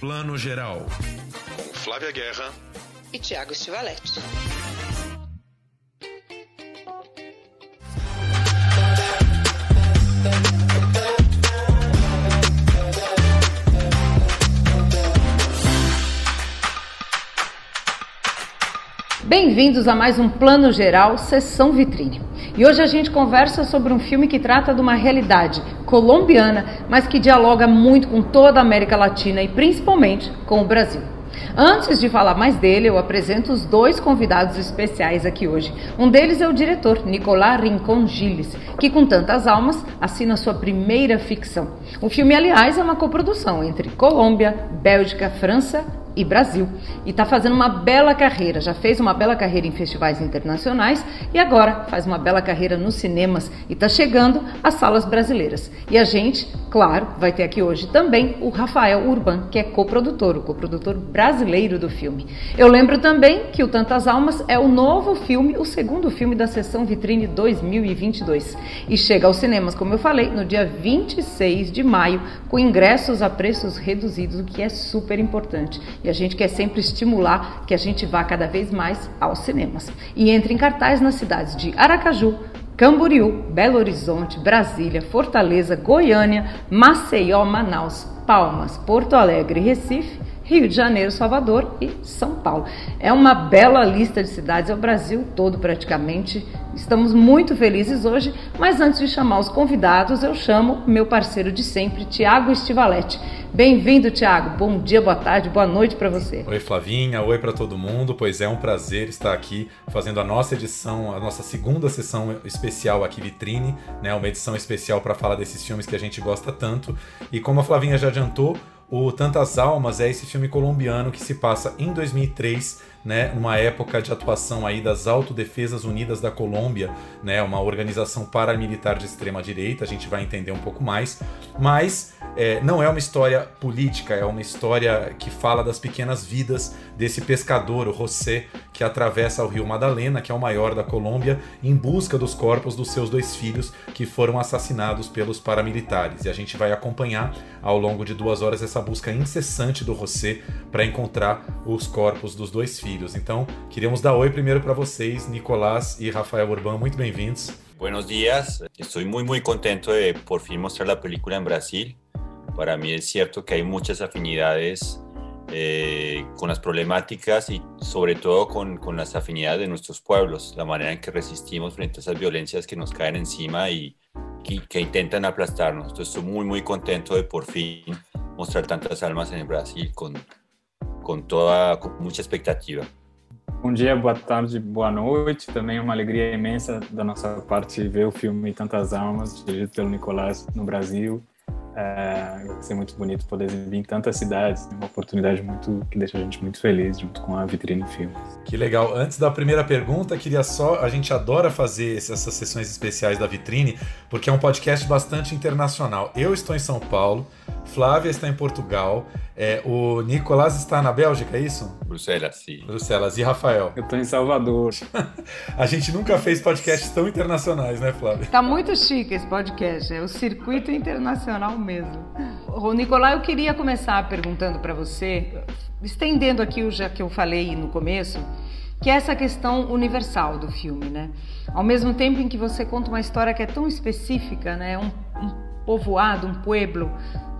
Plano Geral. Com Flávia Guerra e Tiago Stivaletti. Bem-vindos a mais um Plano Geral, Sessão Vitrine. E hoje a gente conversa sobre um filme que trata de uma realidade colombiana, mas que dialoga muito com toda a América Latina e principalmente com o Brasil. Antes de falar mais dele, eu apresento os dois convidados especiais aqui hoje. Um deles é o diretor, Nicolás Rincon Gilles, que com tantas almas assina sua primeira ficção. O filme, aliás, é uma coprodução entre Colômbia, Bélgica, França e Brasil. E está fazendo uma bela carreira. Já fez uma bela carreira em festivais internacionais e agora faz uma bela carreira nos cinemas e está chegando às salas brasileiras. E a gente, claro, vai ter aqui hoje também o Rafael Urban, que é coprodutor, o coprodutor brasileiro do filme. Eu lembro também que o Tantas Almas é o novo filme, o segundo filme da sessão Vitrine 2022. E chega aos cinemas, como eu falei, no dia 26 de maio, com ingressos a preços reduzidos, o que é super importante. E a gente quer sempre estimular que a gente vá cada vez mais aos cinemas. E entre em cartaz nas cidades de Aracaju, Camboriú, Belo Horizonte, Brasília, Fortaleza, Goiânia, Maceió, Manaus, Palmas, Porto Alegre, Recife, Rio de Janeiro, Salvador e São Paulo. É uma bela lista de cidades, é o Brasil todo praticamente. Estamos muito felizes hoje, mas antes de chamar os convidados, eu chamo meu parceiro de sempre, Tiago Estivaletti. Bem-vindo, Tiago. Bom dia, boa tarde, boa noite para você. Oi, Flavinha. Oi para todo mundo. Pois é um prazer estar aqui fazendo a nossa edição, a nossa segunda sessão especial aqui Vitrine, né? Uma edição especial para falar desses filmes que a gente gosta tanto. E como a Flavinha já adiantou, o Tantas Almas é esse filme colombiano que se passa em 2003, né, numa época de atuação aí das Autodefesas Unidas da Colômbia, né, uma organização paramilitar de extrema direita, a gente vai entender um pouco mais, mas é, não é uma história política, é uma história que fala das pequenas vidas desse pescador, o José, que atravessa o rio Madalena, que é o maior da Colômbia, em busca dos corpos dos seus dois filhos que foram assassinados pelos paramilitares. E a gente vai acompanhar ao longo de duas horas essa busca incessante do José para encontrar os corpos dos dois filhos. Então, queríamos dar oi primeiro para vocês, Nicolás e Rafael Urbano, muito bem-vindos. Buenos días, estoy muy muy contento de por fin mostrar la película en Brasil. Para mí es cierto que hay muchas afinidades eh, con las problemáticas y sobre todo con, con, las afinidades de nuestros pueblos, la manera en que resistimos frente a esas violencias que nos caen encima y, que intentan aplastarnos. Entonces estoy muy muy contento de por fin mostrar tantas almas en el Brasil con, com toda com muita expectativa. Bom dia, boa tarde, boa noite. Também uma alegria imensa da nossa parte ver o filme Tantas Almas, dirigido pelo Nicolás no Brasil. É, ser muito bonito poder exibir em tantas cidades, uma oportunidade muito que deixa a gente muito feliz junto com a Vitrine Filmes. Que legal. Antes da primeira pergunta, queria só, a gente adora fazer essas sessões especiais da Vitrine, porque é um podcast bastante internacional. Eu estou em São Paulo, Flávia está em Portugal, é, o Nicolás está na Bélgica, é isso? Bruxelas, sim. Bruxelas. E Rafael? Eu estou em Salvador. a gente nunca fez podcasts tão internacionais, né, Flávia? Tá muito chique esse podcast, é o circuito internacional mesmo. O Nicolás, eu queria começar perguntando para você, estendendo aqui o já que eu falei no começo, que é essa questão universal do filme, né? Ao mesmo tempo em que você conta uma história que é tão específica, né? Um, um povoado, um pueblo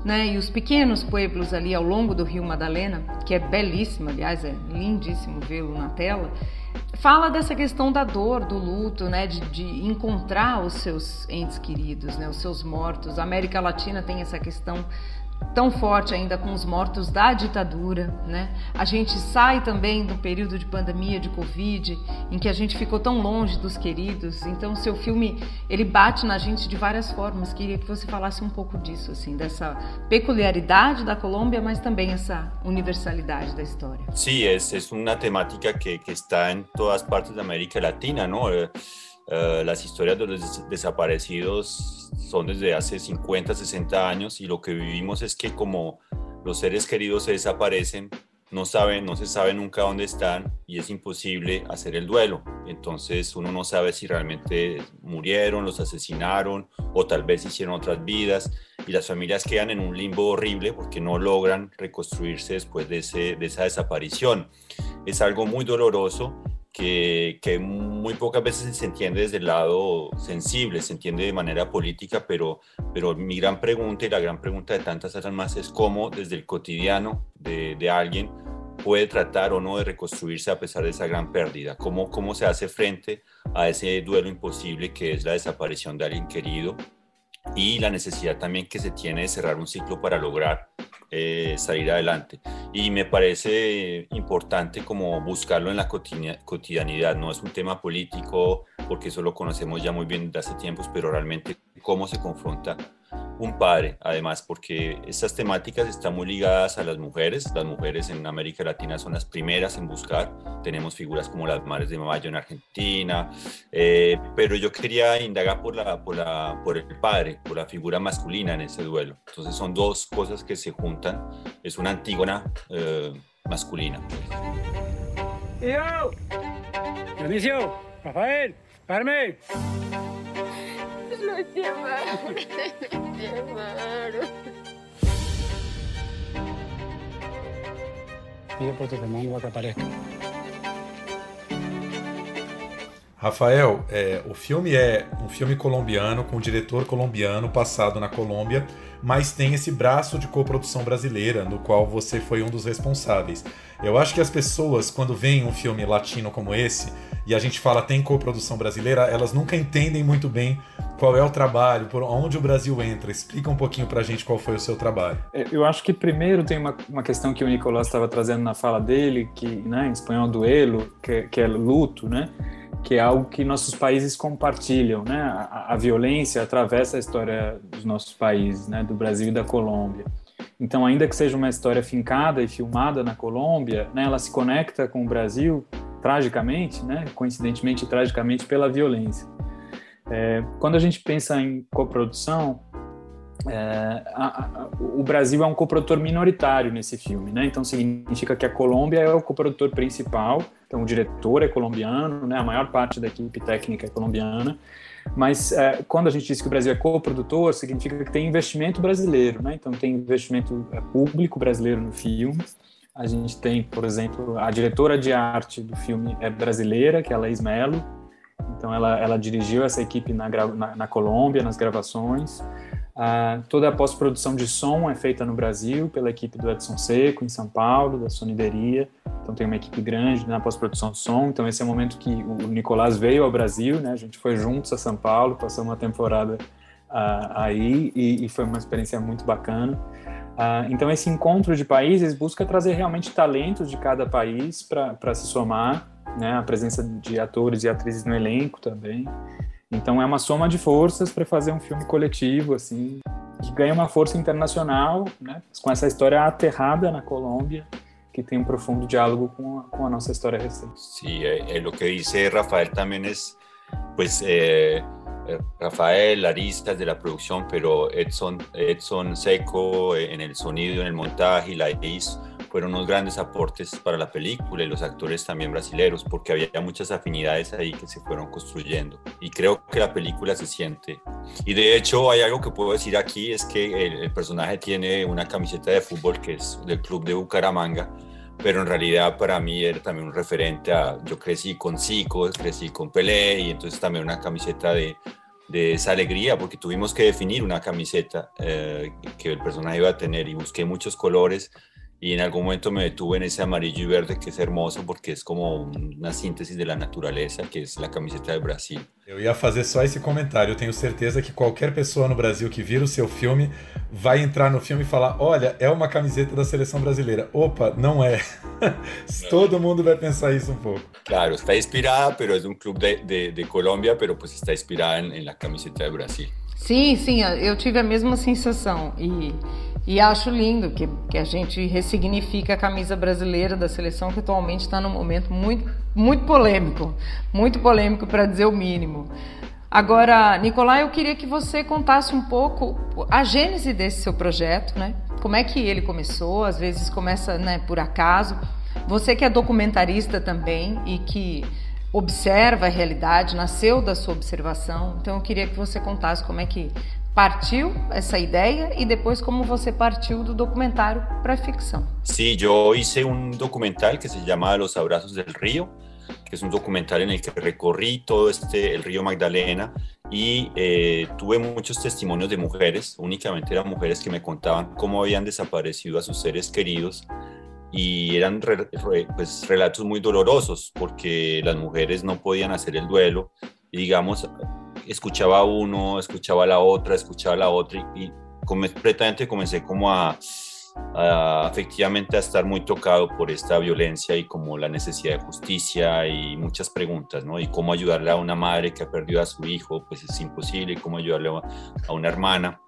né? E os pequenos pueblos ali ao longo do Rio Madalena, que é belíssimo, aliás, é lindíssimo vê-lo na tela, fala dessa questão da dor, do luto, né? De, de, encontrar os seus entes queridos, né? Os seus mortos. A América Latina tem essa questão tão forte ainda com os mortos da ditadura, né? A gente sai também do período de pandemia de Covid, em que a gente ficou tão longe dos queridos. Então, seu filme ele bate na gente de várias formas. Queria que você falasse um pouco disso, assim, dessa peculiaridade da Colômbia, mas também essa universalidade da história. Sí, es, es una temática que, que está en todas partes de América Latina, ¿no? Eh, las historias de los desaparecidos son desde hace 50, 60 años y lo que vivimos es que como los seres queridos se desaparecen, no saben, no se sabe nunca dónde están y es imposible hacer el duelo. Entonces uno no sabe si realmente murieron, los asesinaron o tal vez hicieron otras vidas. y las familias quedan en un limbo horrible porque no logran reconstruirse después de, ese, de esa desaparición. Es algo muy doloroso que, que, muy pocas veces se entiende desde el lado sensible, se entiende de manera política, pero, pero mi gran pregunta y la gran pregunta de tantas más es cómo desde el cotidiano de, de alguien puede tratar o no de reconstruirse a pesar de esa gran pérdida, cómo, cómo se hace frente a ese duelo imposible que es la desaparición de alguien querido y la necesidad también que se tiene de cerrar un ciclo para lograr eh, salir adelante. Y me parece importante como buscarlo en la cotidianidad, no es un tema político porque eso lo conocemos ya muy bien desde hace tiempos, pero realmente cómo se confronta un padre, además, porque estas temáticas están muy ligadas a las mujeres. Las mujeres en América Latina son las primeras en buscar. Tenemos figuras como las Madres de Mayo en Argentina, eh, pero yo quería indagar por, la, por, la, por el padre, por la figura masculina en ese duelo. Entonces son dos cosas que se juntan. Es una antígona eh, masculina. ¡Yo! Dionisio, Rafael, Carmen. Lo llevaron, lo llevaron. Pide por tu hermano para que aparezca. Rafael, é, o filme é um filme colombiano com um diretor colombiano passado na Colômbia, mas tem esse braço de coprodução brasileira, no qual você foi um dos responsáveis. Eu acho que as pessoas, quando veem um filme latino como esse, e a gente fala tem coprodução brasileira, elas nunca entendem muito bem qual é o trabalho, por onde o Brasil entra. Explica um pouquinho pra gente qual foi o seu trabalho. É, eu acho que primeiro tem uma, uma questão que o Nicolás estava trazendo na fala dele, que né, em espanhol duelo, que, que é luto, né? que é algo que nossos países compartilham, né? A, a, violência atravessa a história dos nossos países, né? Do Brasil e da Colômbia. Então, ainda que seja uma história fincada e filmada na Colômbia, né? Ela se conecta com o Brasil tragicamente, né? Coincidentemente, tragicamente pela violência. É, quando a gente pensa em coprodução, é, a, a, o Brasil é um coprodutor minoritário nesse filme, né? Então significa que a Colômbia é o coprodutor principal, então o diretor é colombiano, né? A maior parte da equipe técnica é colombiana. Mas é, quando a gente diz que o Brasil é coprodutor, significa que tem investimento brasileiro, né? Então tem investimento é, público brasileiro no filme. A gente tem, por exemplo, a diretora de arte do filme é brasileira, que é a Laís Melo. Então ela, ela dirigiu essa equipe na, na, na Colômbia, nas gravações. Uh, toda a pós-produção de som é feita no Brasil pela equipe do Edson Seco, em São Paulo, da Sonideria. Então tem uma equipe grande na pós-produção de som. Então esse é o momento que o Nicolás veio ao Brasil, né? A gente foi juntos a São Paulo, passou uma temporada uh, aí e, e, foi uma experiência muito bacana. Uh, então esse encontro de países busca trazer realmente talentos de cada país para se somar, né? A presença de atores e atrizes no elenco também. Então é uma soma de forças para fazer um filme coletivo, assim, que ganha uma força internacional, né? Com essa história aterrada na Colômbia, que tem um profundo diálogo com a, com a nossa história recente. Sí, eh, lo que dice Rafael también es, pues, eh, Rafael, Aristas de la producción, pero Edson, Edson Seco eh, en el sonido, en el montaje y la Is fueron unos grandes aportes para la película y los actores también brasileños, porque había muchas afinidades ahí que se fueron construyendo. Y creo que la película se siente. Y de hecho hay algo que puedo decir aquí, es que el, personaje tiene una camiseta de fútbol que es del club de Bucaramanga, pero en realidad para mí era también un referente a, yo crecí con Zico, crecí con Pelé y entonces también una camiseta de, de esa alegría, porque tuvimos que definir una camiseta eh, que el personaje iba a tener y busqué muchos colores y en algún momento me detuve en ese amarillo y verde que es hermoso porque es como una síntesis de la naturaleza, que es la camiseta de Brasil. Eu ia fazer só esse comentário. Eu tenho certeza que qualquer pessoa no Brasil que vira o seu filme vai entrar no filme e falar: olha, é uma camiseta da seleção brasileira. Opa, não é. Todo mundo vai pensar isso um pouco. Claro, está inspirada, pero es un club de, de, de Colombia, pero pues está inspirada la camiseta de Brasil. Sim, sim, eu tive a mesma sensação. E. E acho lindo que, que a gente ressignifica a camisa brasileira da seleção, que atualmente está num momento muito, muito polêmico. Muito polêmico, para dizer o mínimo. Agora, Nicolai, eu queria que você contasse um pouco a gênese desse seu projeto, né? Como é que ele começou? Às vezes começa né, por acaso. Você que é documentarista também e que observa a realidade, nasceu da sua observação. Então eu queria que você contasse como é que partiu essa ideia e depois como você partiu do documentário para a ficção. Sí, yo hice un documental que se llama Los Abrazos del Río, que es un documental en el que recorrí todo este, el río Magdalena y eh, tuve muchos testimonios de mujeres, únicamente eran mujeres que me contaban cómo habían desaparecido a sus seres queridos y eran pues, relatos muy dolorosos porque las mujeres no podían hacer el duelo digamos, escuchaba a uno, escuchaba a la otra, escuchaba a la otra y, y completamente comencé como a, a, efectivamente a estar muy tocado por esta violencia y como la necesidad de justicia y muchas preguntas, ¿no? Y cómo ayudarle a una madre que ha perdido a su hijo, pues es imposible, y cómo ayudarle a, una hermana.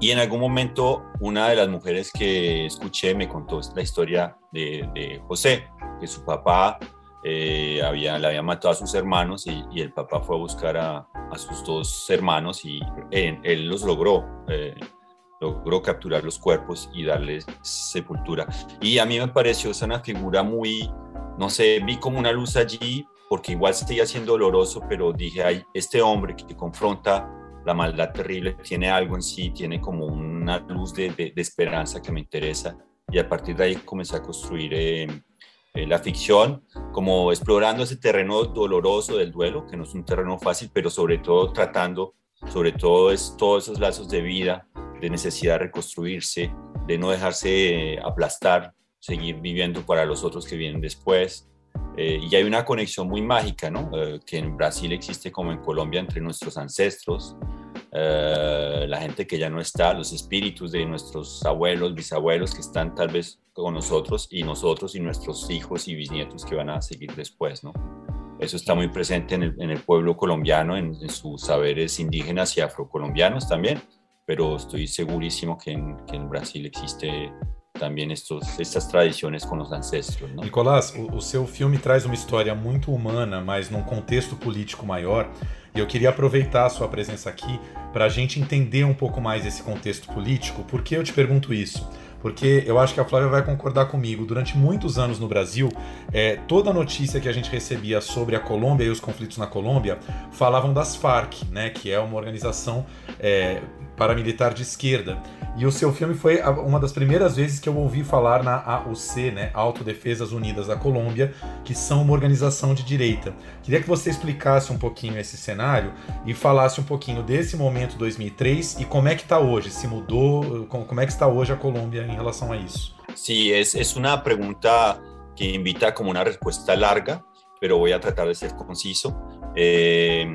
Y en algún momento una de las mujeres que escuché me contó la historia de, de José, que su papá eh, había, le había matado a sus hermanos y, y el papá fue a buscar a, a sus dos hermanos y él, él los logró. Eh, logró capturar los cuerpos y darles sepultura. Y a mí me pareció esa una figura muy, no sé, vi como una luz allí, porque igual seguía siendo doloroso, pero dije, ay, este hombre que confronta la maldad terrible tiene algo en sí, tiene como una luz de, de, de esperanza que me interesa. Y a partir de ahí comencé a construir eh, eh, la ficción, como explorando ese terreno doloroso del duelo, que no es un terreno fácil, pero sobre todo tratando, sobre todo es todos esos lazos de vida, de necesidad de reconstruirse, de no dejarse eh, aplastar, seguir viviendo para los otros que vienen después. Eh, y hay una conexión muy mágica, ¿no? Que en Brasil existe como en Colombia entre nuestros ancestros, la gente que ya no está, los espíritus de nuestros abuelos, bisabuelos que están tal vez con nosotros y nosotros y nuestros hijos y bisnietos que van a seguir después, ¿no? Eso está muy presente en el, en el pueblo colombiano, en, en, sus saberes indígenas y afrocolombianos también, pero estoy segurísimo que en, que en Brasil existe também estes, essas tradições com os ancestros. Nicolás, o, o, seu filme traz uma história muito humana, mas num contexto político maior. E eu queria aproveitar a sua presença aqui para a gente entender um pouco mais esse contexto político. Por que eu te pergunto isso? Porque eu acho que a Flávia vai concordar comigo. Durante muitos anos no Brasil, é, toda notícia que a gente recebia sobre a Colômbia e os conflitos na Colômbia falavam das FARC, né, que é uma organização é, paramilitar de esquerda. E o seu filme foi uma das primeiras vezes que eu ouvi falar na AUC, né, Autodefesas Unidas da Colômbia, que são uma organização de direita. Queria que você explicasse um pouquinho esse cenário e falasse um pouquinho desse momento 2003 e como é que está hoje, se mudou, como é que está hoje a Colômbia em relação a isso. Sí, es, es una pregunta que invita como una respuesta larga, voy a tratar de ser conciso. Eh,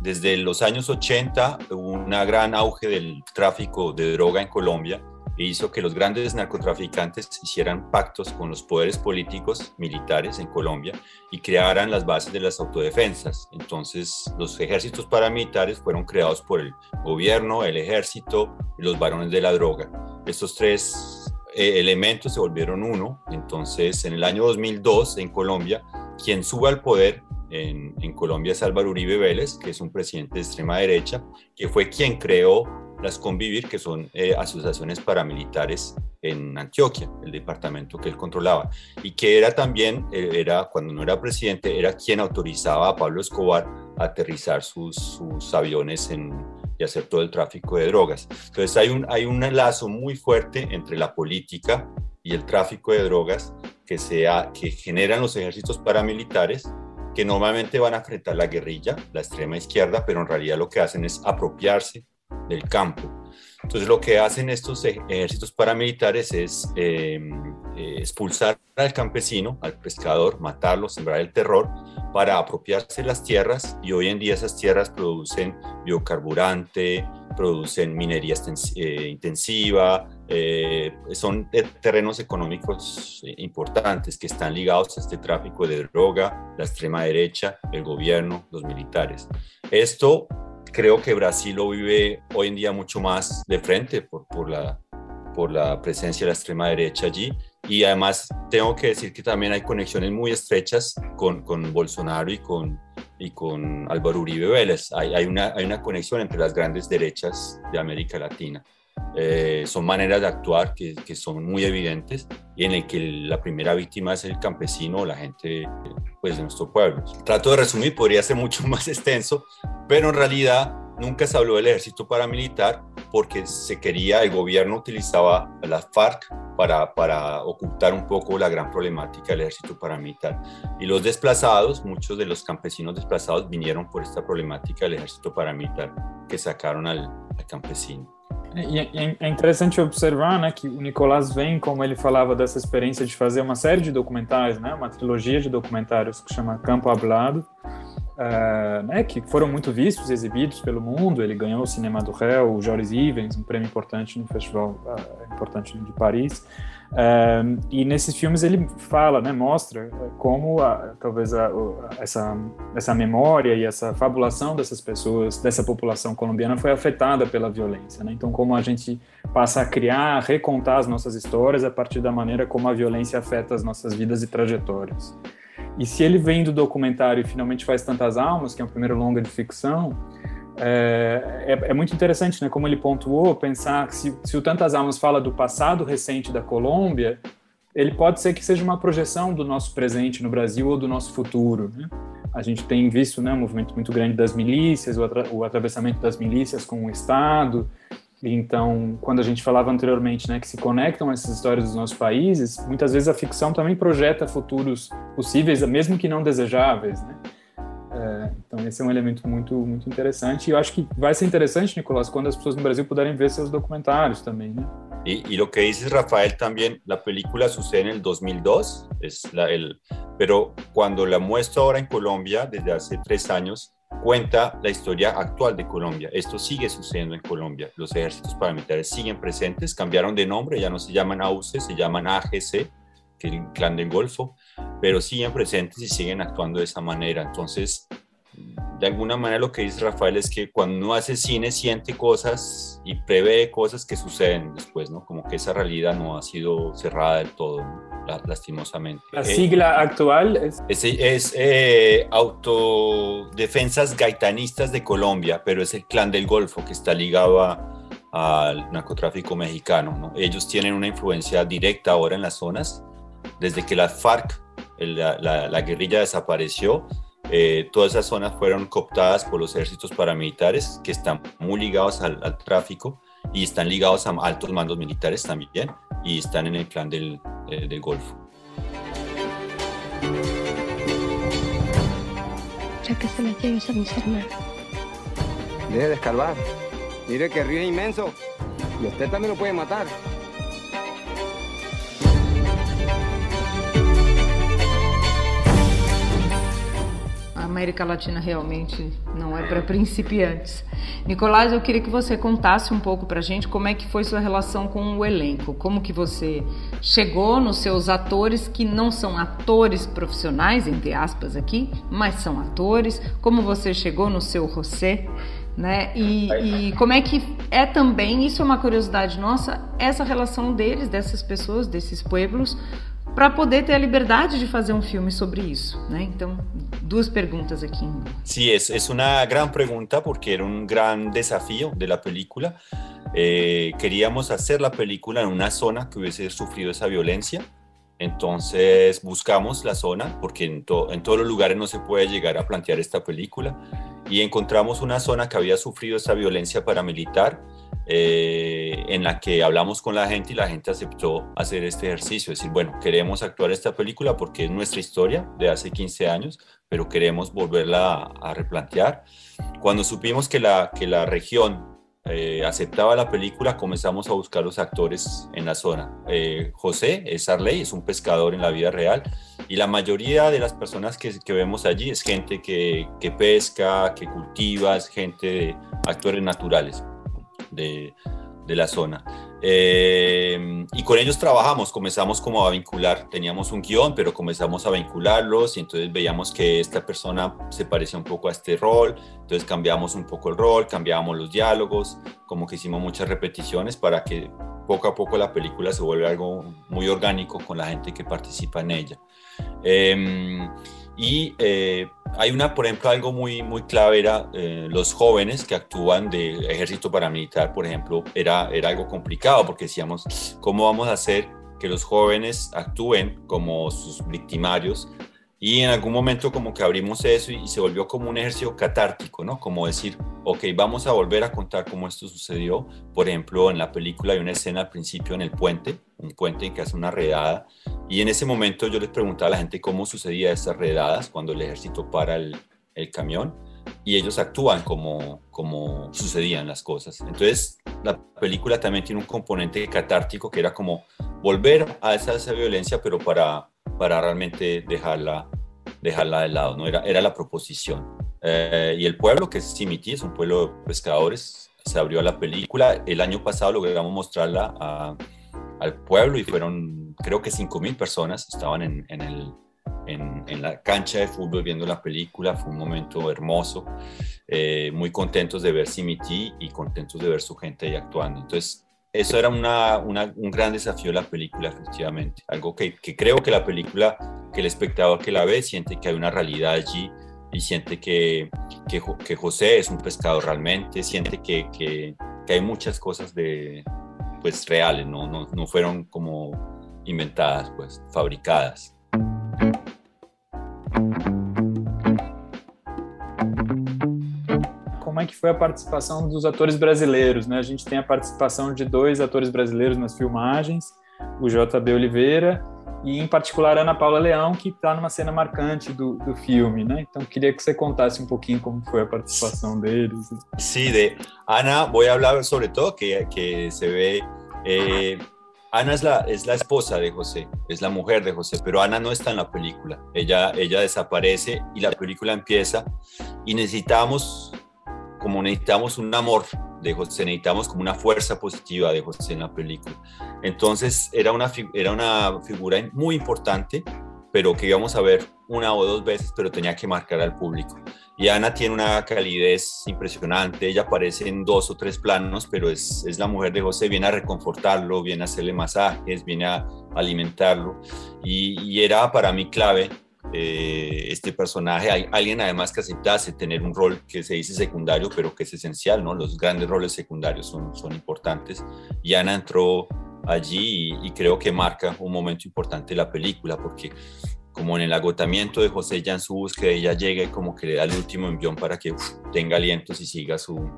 desde los años 80 hubo un gran auge del tráfico de droga en Colombia e hizo que los grandes narcotraficantes hicieran pactos con los poderes políticos militares en Colombia y crearan las bases de las autodefensas. Entonces los ejércitos paramilitares fueron creados por el gobierno, el ejército y los varones de la droga. Estos tres eh, elementos se volvieron uno. Entonces en el año 2002 en Colombia, quien sube al poder en, en, Colombia es Álvaro Uribe Vélez, que es un presidente de extrema derecha, que fue quien creó las Convivir, que son eh, asociaciones paramilitares en Antioquia, el departamento que él controlaba, y que era también, eh, era cuando no era presidente, era quien autorizaba a Pablo Escobar a aterrizar sus, sus aviones en, y hacer todo el tráfico de drogas. Entonces hay un, hay un lazo muy fuerte entre la política y el tráfico de drogas que, sea, que generan los ejércitos paramilitares que normalmente van a enfrentar la guerrilla, la extrema izquierda, pero en realidad lo que hacen es apropiarse del campo. Entonces lo que hacen estos ejércitos paramilitares es eh, eh, expulsar al campesino, al pescador, matarlo, sembrar el terror para apropiarse las tierras y hoy en día esas tierras producen biocarburante, producen minería eh, intensiva, eh, son terrenos económicos importantes que están ligados a este tráfico de droga, la extrema derecha, el gobierno, los militares. Esto creo que Brasil lo vive hoy en día mucho más de frente por, por, la, por la presencia de la extrema derecha allí. Y además tengo que decir que también hay conexiones muy estrechas con, con Bolsonaro y con, y con Álvaro Uribe Vélez. Hay, hay, una, hay una conexión entre las grandes derechas de América Latina. Eh, son maneras de actuar que, que, son muy evidentes y en el que la primera víctima es el campesino o la gente pues, de nuestro pueblo. Trato de resumir, podría ser mucho más extenso, pero en realidad nunca se habló del ejército paramilitar porque se quería, el gobierno utilizaba la FARC para, para ocultar un poco la gran problemática del ejército paramilitar. Y los desplazados, muchos de los campesinos desplazados vinieron por esta problemática del ejército paramilitar que sacaron al, al campesino. E é interessante observar né, que o Nicolás vem, como ele falava dessa experiência de fazer uma série de documentários, né, uma trilogia de documentários que chama Campo Hablado, uh, né, que foram muito vistos exibidos pelo mundo. Ele ganhou o Cinema do Réu, o Joris Ivens, um prêmio importante no Festival uh, importante de Paris. E nesses filmes ele fala, né, mostra como a, talvez a, a, essa, essa memória e essa fabulação dessas pessoas, dessa população colombiana foi afetada pela violência. Né? Então, como a gente passa a criar, recontar as nossas histórias a partir da maneira como a violência afeta as nossas vidas e trajetórias. E se ele vem do documentário e finalmente faz Tantas Almas, que é o primeiro longa de ficção, é, é, é, muito interessante, né, como ele pontuou, pensar que se, se o Tantas Almas fala do passado recente da Colômbia, ele pode ser que seja uma projeção do nosso presente no Brasil ou do nosso futuro. Né? A gente tem visto né, um movimento muito grande das milícias, o, atra o atravessamento das milícias com o Estado, então, quando a gente falava anteriormente, né, que se conectam essas histórias dos nossos países, muitas vezes a ficção também projeta futuros possíveis, mesmo que não desejáveis, né? É, então, esse é um elemento muito, muito interessante. E eu acho que vai ser interessante, Nicolás, quando as pessoas no Brasil puderem ver seus documentários também, né? Y, y, lo que dice Rafael también, la película sucede en el 2002, es la, el, pero cuando la muestro ahora en Colombia, desde hace tres años, cuenta la historia actual de Colombia. Esto sigue sucediendo en Colombia. Los ejércitos paramilitares siguen presentes, cambiaron de nombre, ya no se llaman AUCE, se llaman AGC, que es el clan del Golfo, pero siguen presentes y siguen actuando de esa manera. Entonces, de alguna manera lo que dice Rafael es que cuando uno hace cine siente cosas y prevé cosas que suceden después, ¿no? Como que esa realidad no ha sido cerrada del todo, ¿no? lastimosamente. La sigla actual es... Es, es eh, Autodefensas Gaitanistas de Colombia, pero es el clan del Golfo que está ligado al narcotráfico mexicano, ¿no? Ellos tienen una influencia directa ahora en las zonas, desde que la FARC, la, la, la guerrilla desapareció, eh, todas esas zonas fueron cooptadas por los ejércitos paramilitares que están muy ligados al, al, tráfico y están ligados a altos mandos militares también y están en el clan del, eh, del Golfo. ¿Para qué se las lleves a mis hermanos? Deje de escarbar. Mire que río es inmenso y usted también lo puede matar. América Latina realmente não é para principiantes. Nicolás, eu queria que você contasse um pouco para a gente como é que foi sua relação com o elenco, como que você chegou nos seus atores que não são atores profissionais, entre aspas aqui, mas são atores, como você chegou no seu José, né? E, e como é que é também, isso é uma curiosidade nossa, essa relação deles, dessas pessoas, desses pueblos, para poder ter a liberdade de fazer um filme sobre isso, né? Então, duas perguntas aqui. Sí, es, es una gran pregunta porque era un gran desafío de la película. Eh, queríamos hacer la película en una zona que hubiese sufrido esa violencia. Entonces buscamos la zona porque en, to en todos los lugares no se puede llegar a plantear esta película y encontramos una zona que había sufrido esa violencia paramilitar eh, en la que hablamos con la gente y la gente aceptó hacer este ejercicio, decir, bueno, queremos actuar esta película porque es nuestra historia de hace 15 años, pero queremos volverla a, a replantear. Cuando supimos que la, que la región eh, aceptaba la película, comenzamos a buscar los actores en la zona. Eh, José es Arley, es un pescador en la vida real y la mayoría de las personas que, que vemos allí es gente que, que, pesca, que cultiva, es gente de actores naturales de, la zona. Eh, y con ellos trabajamos, comenzamos como a vincular, teníamos un guion, pero comenzamos a vincularlos y entonces veíamos que esta persona se parecía un poco a este rol, entonces cambiamos un poco el rol, cambiábamos los diálogos, como que hicimos muchas repeticiones para que poco a poco la película se vuelva algo muy orgánico con la gente que participa en ella. Eh, y eh, hay una, por ejemplo, algo muy, muy clave era eh, los jóvenes que actúan de ejército paramilitar, por ejemplo, era, era algo complicado porque decíamos, ¿cómo vamos a hacer que los jóvenes actúen como sus victimarios Y en algún momento como que abrimos eso y se volvió como un ejercicio catártico, ¿no? Como decir, ok, vamos a volver a contar cómo esto sucedió. Por ejemplo, en la película hay una escena al principio en el puente, un puente en que hace una redada. Y en ese momento yo les preguntaba a la gente cómo sucedía estas redadas cuando el ejército para el, camión y ellos actúan como, como sucedían las cosas. Entonces, la película también tiene un componente catártico que era como volver a esa violencia, pero para, para realmente dejarla, dejarla de lado, ¿no? Era, era la proposición. Eh, y el pueblo, que es Simití, es un pueblo de pescadores, se abrió a la película. El año pasado logramos mostrarla a, al pueblo y fueron, creo que 5.000 personas estaban en, en el en, la cancha de fútbol viendo la película. Fue un momento hermoso, eh, muy contentos de ver Simiti y contentos de ver su gente ahí actuando. Entonces, eso era una, un gran desafío de la película, efectivamente. Algo que, que, creo que la película, que el espectador que la ve, siente que hay una realidad allí y siente que, que, que José es un pescador realmente, siente que, que, hay muchas cosas de, pues, reales, ¿no? No, no fueron como inventadas, pues, fabricadas. Como é que foi a participação dos atores brasileiros? Né? A gente tem a participação de dois atores brasileiros nas filmagens, o JB Oliveira e, em particular, a Ana Paula Leão, que está numa cena marcante do, do filme. Né? Então, queria que você contasse um pouquinho como foi a participação deles. Sí, de Ana voy a hablar sobre todo que, que se ve... Eh, Ana es la, es la esposa de José, es la mujer de José, pero Ana no está en la película. Ella, ella desaparece y la película empieza y necesitamos, como necesitamos un amor de José, necesitamos como una fuerza positiva de José en la película. Entonces era una, era una figura muy importante, pero que íbamos a ver una o dos veces, pero tenía que marcar al público. Y Ana tiene una calidez impresionante, ella aparece en dos o tres planos, pero es, es la mujer de José, viene a reconfortarlo, viene a hacerle masajes, viene a alimentarlo. Y, y era para mí clave eh, este personaje, hay alguien además que aceptase tener un rol que se dice secundario, pero que es esencial, ¿no? Los grandes roles secundarios son, son importantes. Y Ana entró allí y, y creo que marca un momento importante de la película, porque como en el agotamiento de José su búsqueda, ella llega y como que le da el último envión para que tenga alientos y siga su,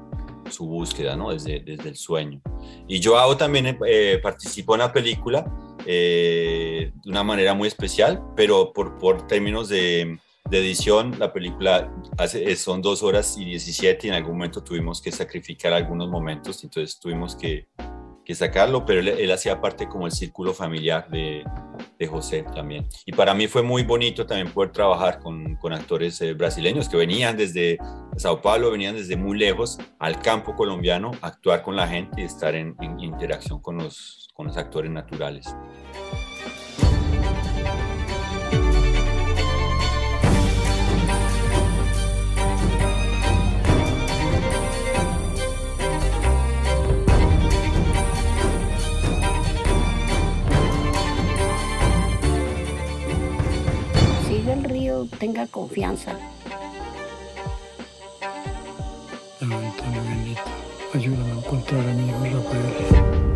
su búsqueda, ¿no? Desde, desde el sueño. Y Joao también eh, participó en la película eh, de una manera muy especial, pero por, por términos de, de edición, la película hace, son dos horas y 17 y en algún momento tuvimos que sacrificar algunos momentos, entonces tuvimos que, que sacarlo, pero él, él, hacía parte como el círculo familiar de, de, José también. Y para mí fue muy bonito también poder trabajar con, con actores eh, brasileños que venían desde Sao Paulo, venían desde muy lejos al campo colombiano, actuar con la gente y estar en, en interacción con los, con los actores naturales. Tenga confianza. Antonio Benito, ayúdame a encontrar a mi hijo Rafael.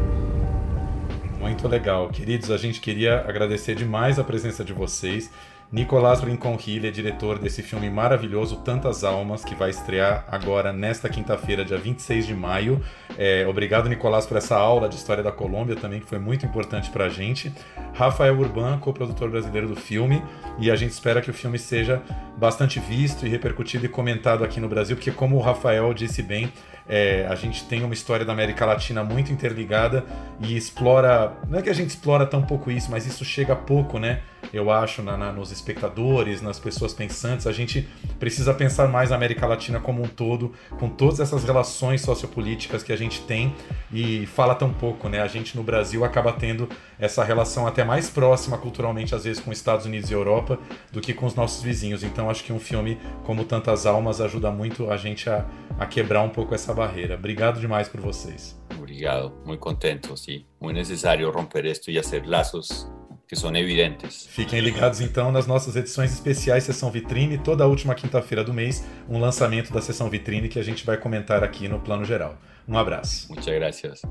Muito legal. Queridos, a gente queria agradecer demais a presença de vocês. Nicolás Rincon Hill é diretor desse filme maravilhoso Tantas Almas, que vai estrear agora nesta quinta-feira, dia 26 de maio. É, obrigado, Nicolás, por essa aula de história da Colômbia também, que foi muito importante para a gente. Rafael Urban, co-produtor brasileiro do filme, e a gente espera que o filme seja bastante visto e repercutido e comentado aqui no Brasil, porque, como o Rafael disse bem, é, a gente tem uma história da América Latina muito interligada e explora. Não é que a gente explora tão pouco isso, mas isso chega pouco, né? Eu acho, na, na, nos espectadores, nas pessoas pensantes. A gente precisa pensar mais a América Latina como um todo, com todas essas relações sociopolíticas que a gente tem e fala tão pouco, né? A gente no Brasil acaba tendo essa relação até mais próxima culturalmente, às vezes, com os Estados Unidos e Europa do que com os nossos vizinhos. Então, acho que um filme como Tantas Almas ajuda muito a gente a, a quebrar um pouco essa barreira. Obrigado demais por vocês. Obrigado, muito contente, sim. Muito necessário romper isto e fazer laços que são evidentes. Fiquem ligados então nas nossas edições especiais Sessão Vitrine, toda a última quinta-feira do mês, um lançamento da Sessão Vitrine que a gente vai comentar aqui no Plano Geral. Um abraço. Muchas gracias.